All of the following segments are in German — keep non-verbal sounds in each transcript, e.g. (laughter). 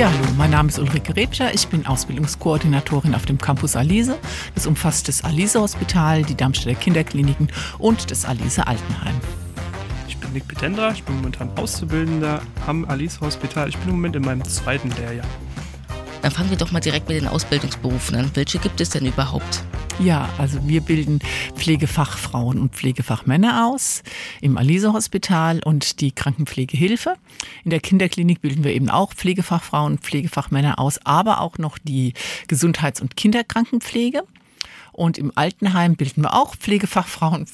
Ja, hallo, mein Name ist Ulrike Rebscher. Ich bin Ausbildungskoordinatorin auf dem Campus Alise. Das umfasst das Alise Hospital, die Darmstädter Kinderkliniken und das Alise Altenheim. Ich bin Nick Petendra, ich bin momentan Auszubildender am Alice Hospital. Ich bin im Moment in meinem zweiten Lehrjahr. Dann fangen wir doch mal direkt mit den Ausbildungsberufen an. Welche gibt es denn überhaupt? Ja, also wir bilden Pflegefachfrauen und Pflegefachmänner aus im Alise Hospital und die Krankenpflegehilfe. In der Kinderklinik bilden wir eben auch Pflegefachfrauen und Pflegefachmänner aus, aber auch noch die Gesundheits- und Kinderkrankenpflege. Und im Altenheim bilden wir auch Pflegefachfrauen,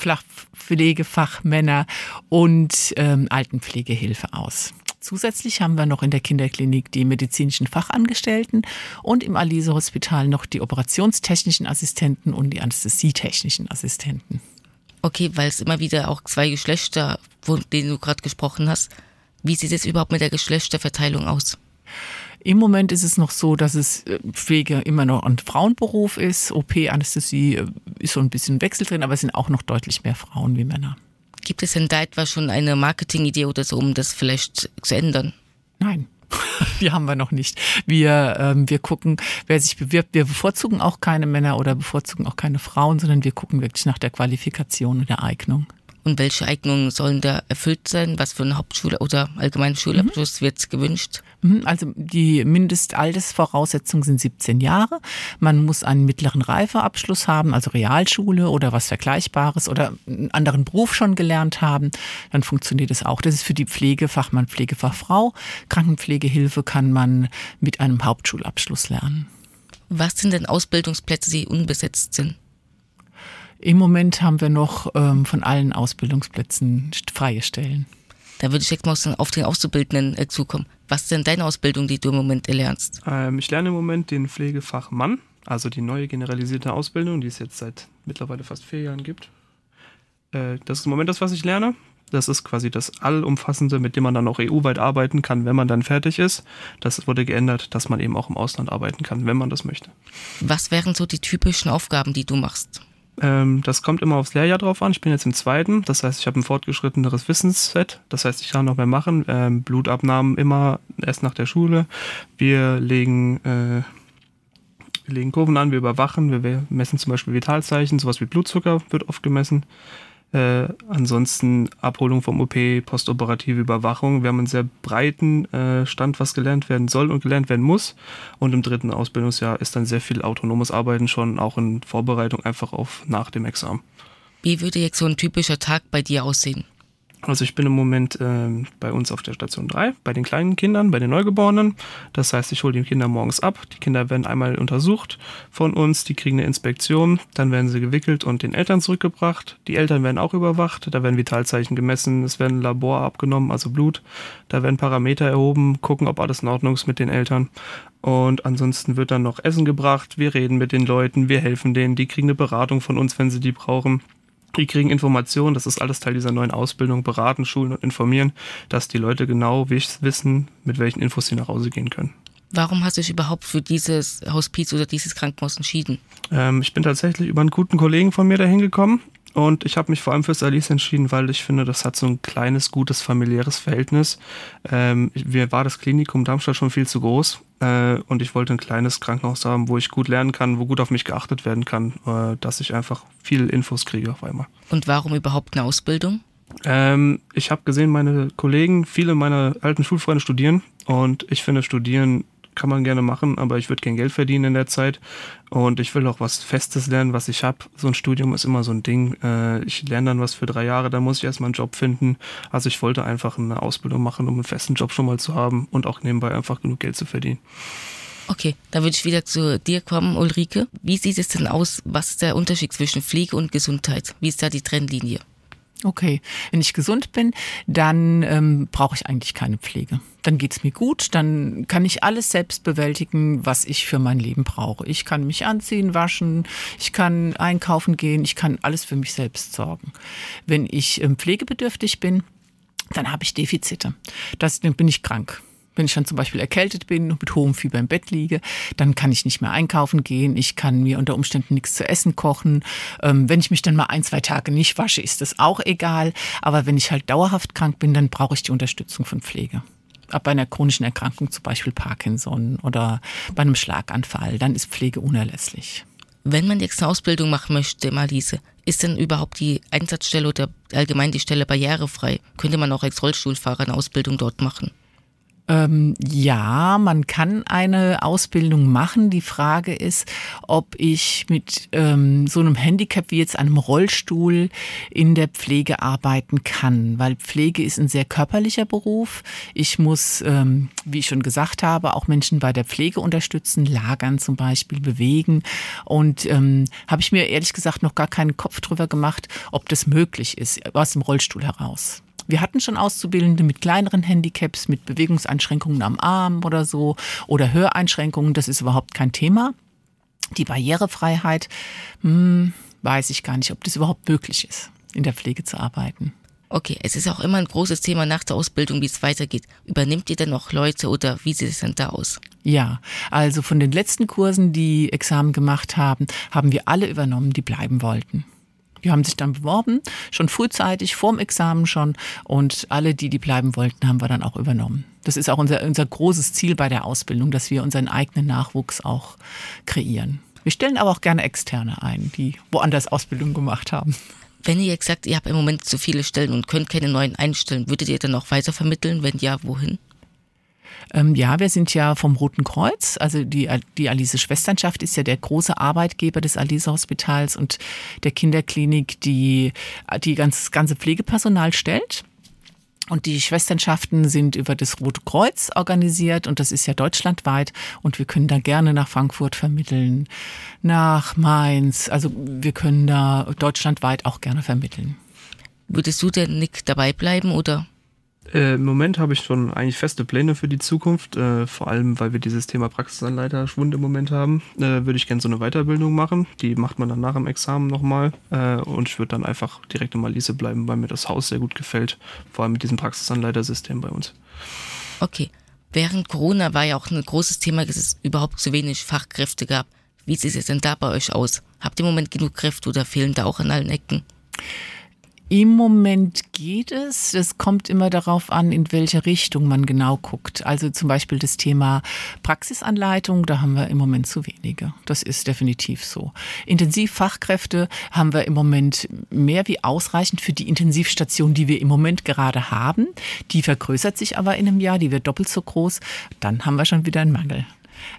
Pflegefachmänner und ähm, Altenpflegehilfe aus. Zusätzlich haben wir noch in der Kinderklinik die medizinischen Fachangestellten und im Alise Hospital noch die operationstechnischen Assistenten und die anästhesietechnischen Assistenten. Okay, weil es immer wieder auch zwei Geschlechter, von denen du gerade gesprochen hast. Wie sieht es überhaupt mit der Geschlechterverteilung aus? Im Moment ist es noch so, dass es äh, Pflege immer noch ein Frauenberuf ist. OP, Anästhesie äh, ist so ein bisschen Wechsel drin, aber es sind auch noch deutlich mehr Frauen wie Männer. Gibt es denn da etwa schon eine Marketingidee oder so, um das vielleicht zu ändern? Nein. (laughs) Die haben wir noch nicht. Wir, ähm, wir gucken, wer sich bewirbt. Wir bevorzugen auch keine Männer oder bevorzugen auch keine Frauen, sondern wir gucken wirklich nach der Qualifikation und der Eignung. Und welche Eignungen sollen da erfüllt sein? Was für eine Hauptschule oder allgemeinen Schulabschluss mhm. wird gewünscht? Also die Mindestaltersvoraussetzungen sind 17 Jahre. Man muss einen mittleren Reifeabschluss haben, also Realschule oder was Vergleichbares oder einen anderen Beruf schon gelernt haben. Dann funktioniert es auch. Das ist für die Pflegefachmann, Pflegefachfrau. Krankenpflegehilfe kann man mit einem Hauptschulabschluss lernen. Was sind denn Ausbildungsplätze, die unbesetzt sind? Im Moment haben wir noch ähm, von allen Ausbildungsplätzen freie Stellen. Da würde ich jetzt mal auf den Auszubildenden äh, zukommen. Was ist denn deine Ausbildung, die du im Moment lernst? Ähm, ich lerne im Moment den Pflegefachmann, also die neue generalisierte Ausbildung, die es jetzt seit mittlerweile fast vier Jahren gibt. Äh, das ist im Moment das, was ich lerne. Das ist quasi das Allumfassende, mit dem man dann auch EU-weit arbeiten kann, wenn man dann fertig ist. Das wurde geändert, dass man eben auch im Ausland arbeiten kann, wenn man das möchte. Was wären so die typischen Aufgaben, die du machst? Ähm, das kommt immer aufs Lehrjahr drauf an. Ich bin jetzt im zweiten, das heißt, ich habe ein fortgeschritteneres Wissensset. Das heißt, ich kann noch mehr machen. Ähm, Blutabnahmen immer erst nach der Schule. Wir legen, äh, legen Kurven an, wir überwachen, wir messen zum Beispiel Vitalzeichen, sowas wie Blutzucker wird oft gemessen. Äh, ansonsten Abholung vom OP, postoperative Überwachung. Wir haben einen sehr breiten äh, Stand, was gelernt werden soll und gelernt werden muss. Und im dritten Ausbildungsjahr ist dann sehr viel autonomes Arbeiten schon auch in Vorbereitung einfach auf nach dem Examen. Wie würde jetzt so ein typischer Tag bei dir aussehen? Also ich bin im Moment äh, bei uns auf der Station 3, bei den kleinen Kindern, bei den Neugeborenen. Das heißt, ich hole die Kinder morgens ab. Die Kinder werden einmal untersucht von uns, die kriegen eine Inspektion, dann werden sie gewickelt und den Eltern zurückgebracht. Die Eltern werden auch überwacht, da werden Vitalzeichen gemessen, es werden Labor abgenommen, also Blut. Da werden Parameter erhoben, gucken, ob alles in Ordnung ist mit den Eltern. Und ansonsten wird dann noch Essen gebracht, wir reden mit den Leuten, wir helfen denen, die kriegen eine Beratung von uns, wenn sie die brauchen. Die kriegen Informationen, das ist alles Teil dieser neuen Ausbildung, beraten, schulen und informieren, dass die Leute genau wissen, mit welchen Infos sie nach Hause gehen können. Warum hast du dich überhaupt für dieses Hospiz oder dieses Krankenhaus entschieden? Ähm, ich bin tatsächlich über einen guten Kollegen von mir dahin gekommen. Und ich habe mich vor allem fürs Alice entschieden, weil ich finde, das hat so ein kleines, gutes, familiäres Verhältnis. Ähm, mir war das Klinikum Darmstadt schon viel zu groß äh, und ich wollte ein kleines Krankenhaus haben, wo ich gut lernen kann, wo gut auf mich geachtet werden kann, äh, dass ich einfach viel Infos kriege auf einmal. Und warum überhaupt eine Ausbildung? Ähm, ich habe gesehen, meine Kollegen, viele meiner alten Schulfreunde studieren und ich finde, studieren kann man gerne machen, aber ich würde kein Geld verdienen in der Zeit und ich will auch was Festes lernen, was ich habe. So ein Studium ist immer so ein Ding. Äh, ich lerne dann was für drei Jahre, dann muss ich erstmal einen Job finden. Also ich wollte einfach eine Ausbildung machen, um einen festen Job schon mal zu haben und auch nebenbei einfach genug Geld zu verdienen. Okay, da würde ich wieder zu dir kommen, Ulrike. Wie sieht es denn aus? Was ist der Unterschied zwischen Pflege und Gesundheit? Wie ist da die Trennlinie? Okay, wenn ich gesund bin, dann ähm, brauche ich eigentlich keine Pflege. Dann geht's mir gut, dann kann ich alles selbst bewältigen, was ich für mein Leben brauche. Ich kann mich anziehen, waschen, ich kann einkaufen gehen, ich kann alles für mich selbst sorgen. Wenn ich ähm, pflegebedürftig bin, dann habe ich Defizite. Das, dann bin ich krank. Wenn ich dann zum Beispiel erkältet bin und mit hohem Fieber im Bett liege, dann kann ich nicht mehr einkaufen gehen. Ich kann mir unter Umständen nichts zu essen kochen. Ähm, wenn ich mich dann mal ein, zwei Tage nicht wasche, ist das auch egal. Aber wenn ich halt dauerhaft krank bin, dann brauche ich die Unterstützung von Pflege. Ab bei einer chronischen Erkrankung, zum Beispiel Parkinson oder bei einem Schlaganfall, dann ist Pflege unerlässlich. Wenn man jetzt eine Ausbildung machen möchte, Marliese, ist denn überhaupt die Einsatzstelle oder allgemein die Stelle barrierefrei? Könnte man auch als Rollstuhlfahrer eine Ausbildung dort machen? Ähm, ja, man kann eine Ausbildung machen. Die Frage ist, ob ich mit ähm, so einem Handicap wie jetzt einem Rollstuhl in der Pflege arbeiten kann, weil Pflege ist ein sehr körperlicher Beruf. Ich muss, ähm, wie ich schon gesagt habe, auch Menschen bei der Pflege unterstützen, lagern zum Beispiel, bewegen. Und ähm, habe ich mir ehrlich gesagt noch gar keinen Kopf drüber gemacht, ob das möglich ist aus dem Rollstuhl heraus. Wir hatten schon Auszubildende mit kleineren Handicaps, mit Bewegungseinschränkungen am Arm oder so oder Höreinschränkungen. Das ist überhaupt kein Thema. Die Barrierefreiheit, hm, weiß ich gar nicht, ob das überhaupt möglich ist, in der Pflege zu arbeiten. Okay, es ist auch immer ein großes Thema nach der Ausbildung, wie es weitergeht. Übernimmt ihr denn noch Leute oder wie sieht es denn da aus? Ja, also von den letzten Kursen, die Examen gemacht haben, haben wir alle übernommen, die bleiben wollten. Die haben sich dann beworben, schon frühzeitig, vorm Examen schon. Und alle, die, die bleiben wollten, haben wir dann auch übernommen. Das ist auch unser, unser großes Ziel bei der Ausbildung, dass wir unseren eigenen Nachwuchs auch kreieren. Wir stellen aber auch gerne Externe ein, die woanders Ausbildung gemacht haben. Wenn ihr jetzt sagt, ihr habt im Moment zu viele Stellen und könnt keine neuen einstellen, würdet ihr dann auch weiter vermitteln? Wenn ja, wohin? Ähm, ja, wir sind ja vom Roten Kreuz. Also die, die Alice Schwesternschaft ist ja der große Arbeitgeber des Alice Hospitals und der Kinderklinik, die die ganz, ganze Pflegepersonal stellt. Und die Schwesternschaften sind über das Rote Kreuz organisiert und das ist ja deutschlandweit und wir können da gerne nach Frankfurt vermitteln, nach Mainz. Also wir können da deutschlandweit auch gerne vermitteln. Würdest du denn Nick dabei bleiben oder? Äh, Im Moment habe ich schon eigentlich feste Pläne für die Zukunft, äh, vor allem weil wir dieses Thema Praxisanleiter Schwund im Moment haben. Äh, würde ich gerne so eine Weiterbildung machen. Die macht man dann nach dem Examen nochmal. Äh, und ich würde dann einfach direkt in Malise bleiben, weil mir das Haus sehr gut gefällt. Vor allem mit diesem Praxisanleitersystem bei uns. Okay. Während Corona war ja auch ein großes Thema, dass es überhaupt zu wenig Fachkräfte gab. Wie sieht es denn da bei euch aus? Habt ihr im Moment genug Kräfte oder fehlen da auch an allen Ecken? Im Moment geht es. Es kommt immer darauf an, in welche Richtung man genau guckt. Also zum Beispiel das Thema Praxisanleitung, da haben wir im Moment zu wenige. Das ist definitiv so. Intensivfachkräfte haben wir im Moment mehr wie ausreichend für die Intensivstation, die wir im Moment gerade haben. Die vergrößert sich aber in einem Jahr, die wird doppelt so groß. Dann haben wir schon wieder einen Mangel.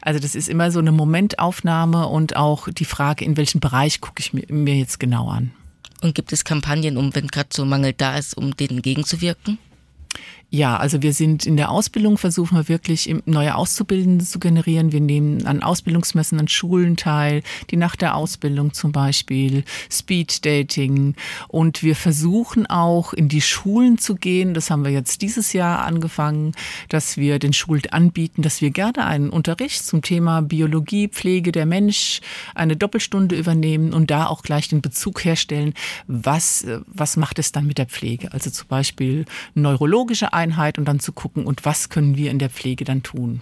Also das ist immer so eine Momentaufnahme und auch die Frage, in welchem Bereich gucke ich mir jetzt genau an. Und gibt es Kampagnen, um, wenn gerade so Mangel da ist, um denen entgegenzuwirken? Ja, also wir sind in der Ausbildung, versuchen wir wirklich neue Auszubildende zu generieren. Wir nehmen an Ausbildungsmessen an Schulen teil, die nach der Ausbildung zum Beispiel, Speed Dating. Und wir versuchen auch in die Schulen zu gehen. Das haben wir jetzt dieses Jahr angefangen, dass wir den Schulen anbieten, dass wir gerne einen Unterricht zum Thema Biologie, Pflege der Mensch, eine Doppelstunde übernehmen und da auch gleich den Bezug herstellen, was, was macht es dann mit der Pflege? Also zum Beispiel neurologische Einheit und dann zu gucken, und was können wir in der Pflege dann tun.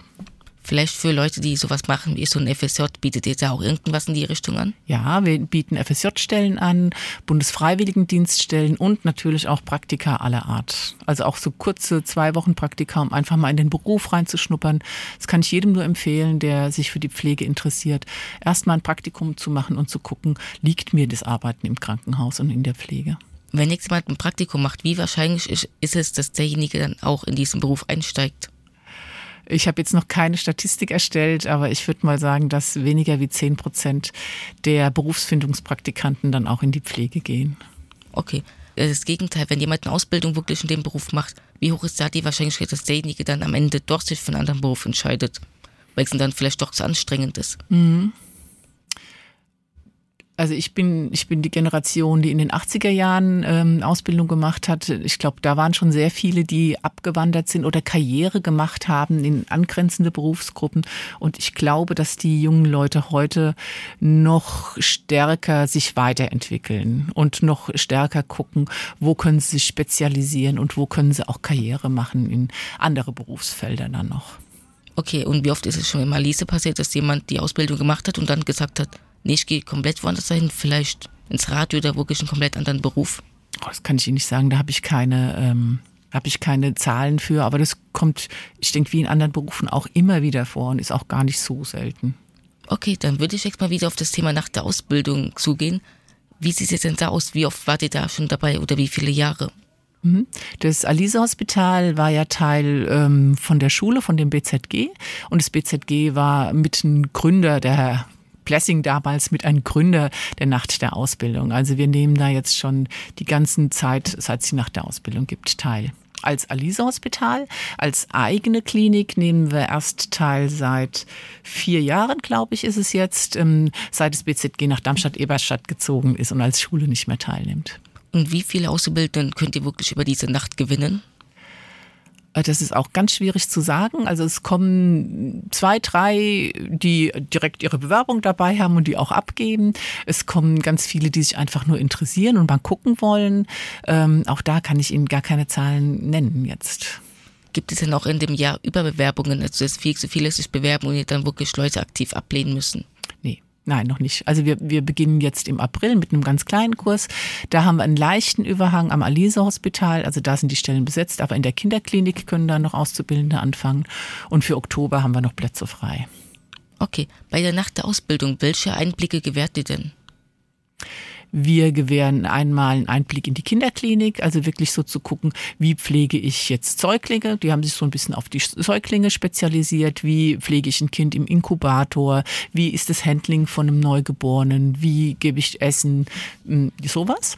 Vielleicht für Leute, die sowas machen wie so ein FSJ, bietet ihr da auch irgendwas in die Richtung an? Ja, wir bieten FSJ-Stellen an, Bundesfreiwilligendienststellen und natürlich auch Praktika aller Art. Also auch so kurze zwei Wochen Praktika, um einfach mal in den Beruf reinzuschnuppern. Das kann ich jedem nur empfehlen, der sich für die Pflege interessiert, erstmal ein Praktikum zu machen und zu gucken, liegt mir das Arbeiten im Krankenhaus und in der Pflege. Wenn jetzt jemand ein Praktikum macht, wie wahrscheinlich ist, ist es, dass derjenige dann auch in diesen Beruf einsteigt? Ich habe jetzt noch keine Statistik erstellt, aber ich würde mal sagen, dass weniger wie 10 Prozent der Berufsfindungspraktikanten dann auch in die Pflege gehen. Okay. Das Gegenteil, wenn jemand eine Ausbildung wirklich in dem Beruf macht, wie hoch ist da die Wahrscheinlichkeit, dass derjenige dann am Ende doch sich für einen anderen Beruf entscheidet? Weil es dann vielleicht doch zu anstrengend ist. Mhm. Also ich bin, ich bin die Generation, die in den 80er Jahren ähm, Ausbildung gemacht hat. Ich glaube, da waren schon sehr viele, die abgewandert sind oder Karriere gemacht haben in angrenzende Berufsgruppen. Und ich glaube, dass die jungen Leute heute noch stärker sich weiterentwickeln und noch stärker gucken, wo können sie sich spezialisieren und wo können sie auch Karriere machen in andere Berufsfelder dann noch. Okay, und wie oft ist es schon in Malise passiert, dass jemand die Ausbildung gemacht hat und dann gesagt hat, nee, ich gehe komplett woanders dahin, vielleicht ins Radio oder wirklich einen komplett anderen Beruf? Oh, das kann ich Ihnen nicht sagen, da habe ich keine, ähm, habe ich keine Zahlen für, aber das kommt, ich denke, wie in anderen Berufen auch immer wieder vor und ist auch gar nicht so selten. Okay, dann würde ich jetzt mal wieder auf das Thema nach der Ausbildung zugehen. Wie sieht es denn da aus? Wie oft wart ihr da schon dabei oder wie viele Jahre? Mhm. Das Alisa-Hospital war ja Teil ähm, von der Schule, von dem BZG. Und das BZG war mit ein Gründer der Herr Blessing damals mit einem Gründer der Nacht der Ausbildung. Also wir nehmen da jetzt schon die ganze Zeit, seit es die Nacht der Ausbildung gibt, teil. Als Alisa-Hospital, als eigene Klinik nehmen wir erst teil seit vier Jahren, glaube ich, ist es jetzt, ähm, seit das BZG nach Darmstadt-Eberstadt gezogen ist und als Schule nicht mehr teilnimmt. Und wie viele Auszubildenden könnt ihr wirklich über diese Nacht gewinnen? Äh, Das ist auch ganz schwierig zu sagen. Also es kommen zwei, drei, die direkt ihre Bewerbung dabei haben und die auch abgeben. Es kommen ganz viele, die sich einfach nur interessieren und mal gucken wollen. Ähm, auch da kann ich Ihnen gar keine Zahlen nennen jetzt. Gibt es denn auch in dem Jahr Überbewerbungen, also viel zu viele sich bewerben und dann wirklich Leute aktiv ablehnen müssen? Nein, noch nicht. Also wir, wir beginnen jetzt im April mit einem ganz kleinen Kurs. Da haben wir einen leichten Überhang am Alisa-Hospital. Also da sind die Stellen besetzt. Aber in der Kinderklinik können da noch Auszubildende anfangen. Und für Oktober haben wir noch Plätze frei. Okay, bei der Nacht der Ausbildung, welche Einblicke gewährt ihr denn? Wir gewähren einmal einen Einblick in die Kinderklinik, also wirklich so zu gucken, wie pflege ich jetzt Säuglinge. Die haben sich so ein bisschen auf die Säuglinge spezialisiert. Wie pflege ich ein Kind im Inkubator? Wie ist das Handling von einem Neugeborenen? Wie gebe ich Essen? Hm, Sowas.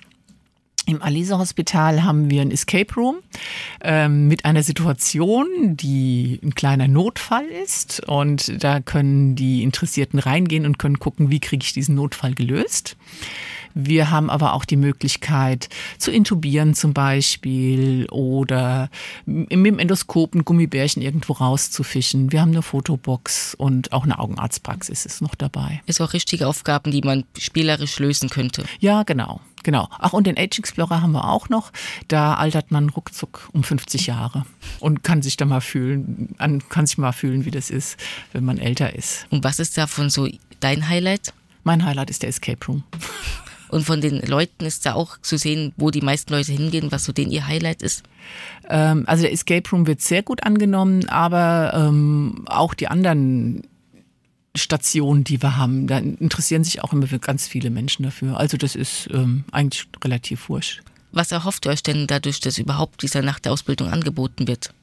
Im Alisa-Hospital haben wir ein Escape Room ähm, mit einer Situation, die ein kleiner Notfall ist. Und da können die Interessierten reingehen und können gucken, wie kriege ich diesen Notfall gelöst. Wir haben aber auch die Möglichkeit zu intubieren zum Beispiel oder mit dem Endoskop ein Gummibärchen irgendwo rauszufischen. Wir haben eine Fotobox und auch eine Augenarztpraxis ist noch dabei. Ist auch richtige Aufgaben, die man spielerisch lösen könnte. Ja, genau. Genau. Ach, und den Age Explorer haben wir auch noch. Da altert man ruckzuck um 50 Jahre und kann sich da mal fühlen, kann sich mal fühlen, wie das ist, wenn man älter ist. Und was ist davon so dein Highlight? Mein Highlight ist der Escape Room. Und von den Leuten ist da auch zu sehen, wo die meisten Leute hingehen, was so den ihr Highlight ist? Ähm, also der Escape Room wird sehr gut angenommen, aber ähm, auch die anderen Stationen, die wir haben, da interessieren sich auch immer ganz viele Menschen dafür. Also das ist ähm, eigentlich relativ wurscht. Was erhofft ihr euch denn dadurch, dass überhaupt dieser Nacht der Ausbildung angeboten wird?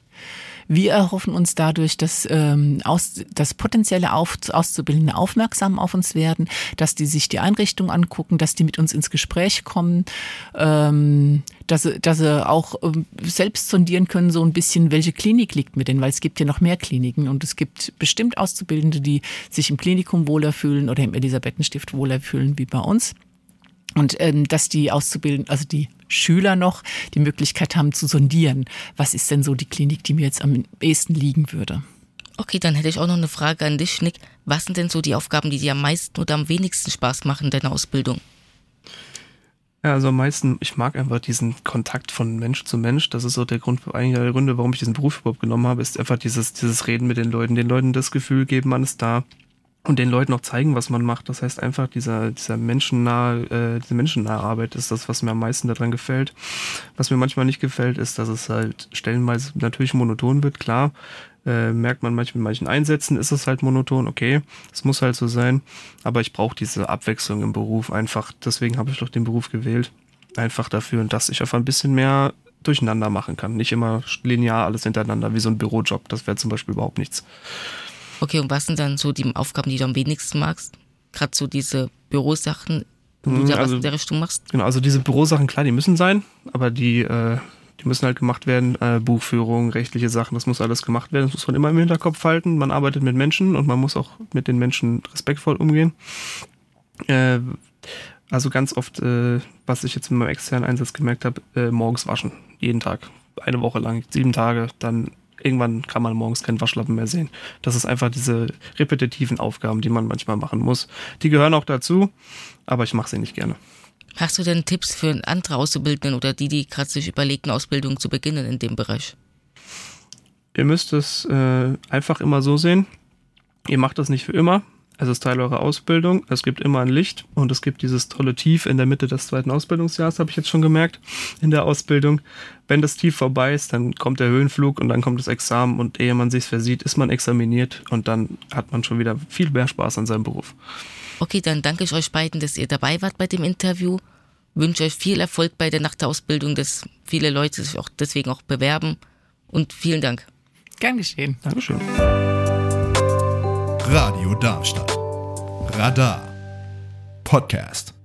Wir erhoffen uns dadurch, dass, ähm, aus, dass potenzielle auf, Auszubildende aufmerksam auf uns werden, dass die sich die Einrichtung angucken, dass die mit uns ins Gespräch kommen, ähm, dass, sie, dass sie auch ähm, selbst sondieren können, so ein bisschen, welche Klinik liegt mit denen, weil es gibt ja noch mehr Kliniken und es gibt bestimmt Auszubildende, die sich im Klinikum wohler fühlen oder im Elisabethenstift wohler fühlen wie bei uns. Und ähm, dass die Auszubildenden, also die Schüler noch die Möglichkeit haben zu sondieren, was ist denn so die Klinik, die mir jetzt am ehesten liegen würde. Okay, dann hätte ich auch noch eine Frage an dich, Nick. Was sind denn so die Aufgaben, die dir am meisten oder am wenigsten Spaß machen in deiner Ausbildung? Ja, also am meisten, ich mag einfach diesen Kontakt von Mensch zu Mensch. Das ist so der Grund, einer der Gründe, warum ich diesen Beruf überhaupt genommen habe, ist einfach dieses, dieses Reden mit den Leuten, den Leuten das Gefühl geben, man ist da und den Leuten auch zeigen, was man macht. Das heißt einfach, dieser, dieser menschennahe, äh, diese menschennahe Arbeit ist das, was mir am meisten daran gefällt. Was mir manchmal nicht gefällt, ist, dass es halt stellenweise natürlich monoton wird, klar. Äh, merkt man manchmal mit manchen Einsätzen ist es halt monoton, okay, es muss halt so sein. Aber ich brauche diese Abwechslung im Beruf einfach. Deswegen habe ich doch den Beruf gewählt. Einfach dafür, dass ich einfach ein bisschen mehr durcheinander machen kann. Nicht immer linear alles hintereinander, wie so ein Bürojob. Das wäre zum Beispiel überhaupt nichts. Okay, und was sind dann so die Aufgaben, die du am wenigsten magst? Gerade so diese Bürosachen, wo du da was in der Richtung machst? Genau, also diese Bürosachen, klar, die müssen sein, aber die, äh, die müssen halt gemacht werden. Äh, Buchführung, rechtliche Sachen, das muss alles gemacht werden. Das muss man immer im Hinterkopf halten. Man arbeitet mit Menschen und man muss auch mit den Menschen respektvoll umgehen. Äh, Also ganz oft, äh, was ich jetzt mit meinem externen Einsatz gemerkt habe, äh, morgens waschen. Jeden Tag. Eine Woche lang, sieben Tage. Dann irgendwann kann man morgens keinen Waschlappen mehr sehen. Das ist einfach diese repetitiven Aufgaben, die man manchmal machen muss. Die gehören auch dazu, aber ich mache sie nicht gerne. Hast du denn Tipps für andere Auszubildenden oder die, die gerade sich überlegen, Ausbildung zu beginnen in dem Bereich? Ihr müsst es äh, einfach immer so sehen. Ihr macht das nicht für immer. Es ist Teil eurer Ausbildung. Es gibt immer ein Licht und es gibt dieses tolle Tief in der Mitte des zweiten Ausbildungsjahres, habe ich jetzt schon gemerkt, in der Ausbildung. Wenn das Tief vorbei ist, dann kommt der Höhenflug und dann kommt das Examen und ehe man sich versieht, ist man examiniert und dann hat man schon wieder viel mehr Spaß an seinem Beruf. Okay, dann danke ich euch beiden, dass ihr dabei wart bei dem Interview. Wünsche euch viel Erfolg bei der Nacht-Ausbildung, dass viele Leute sich auch deswegen auch bewerben und vielen Dank. Gern geschehen. Dankeschön. Radio Darmstadt. Radar. Podcast.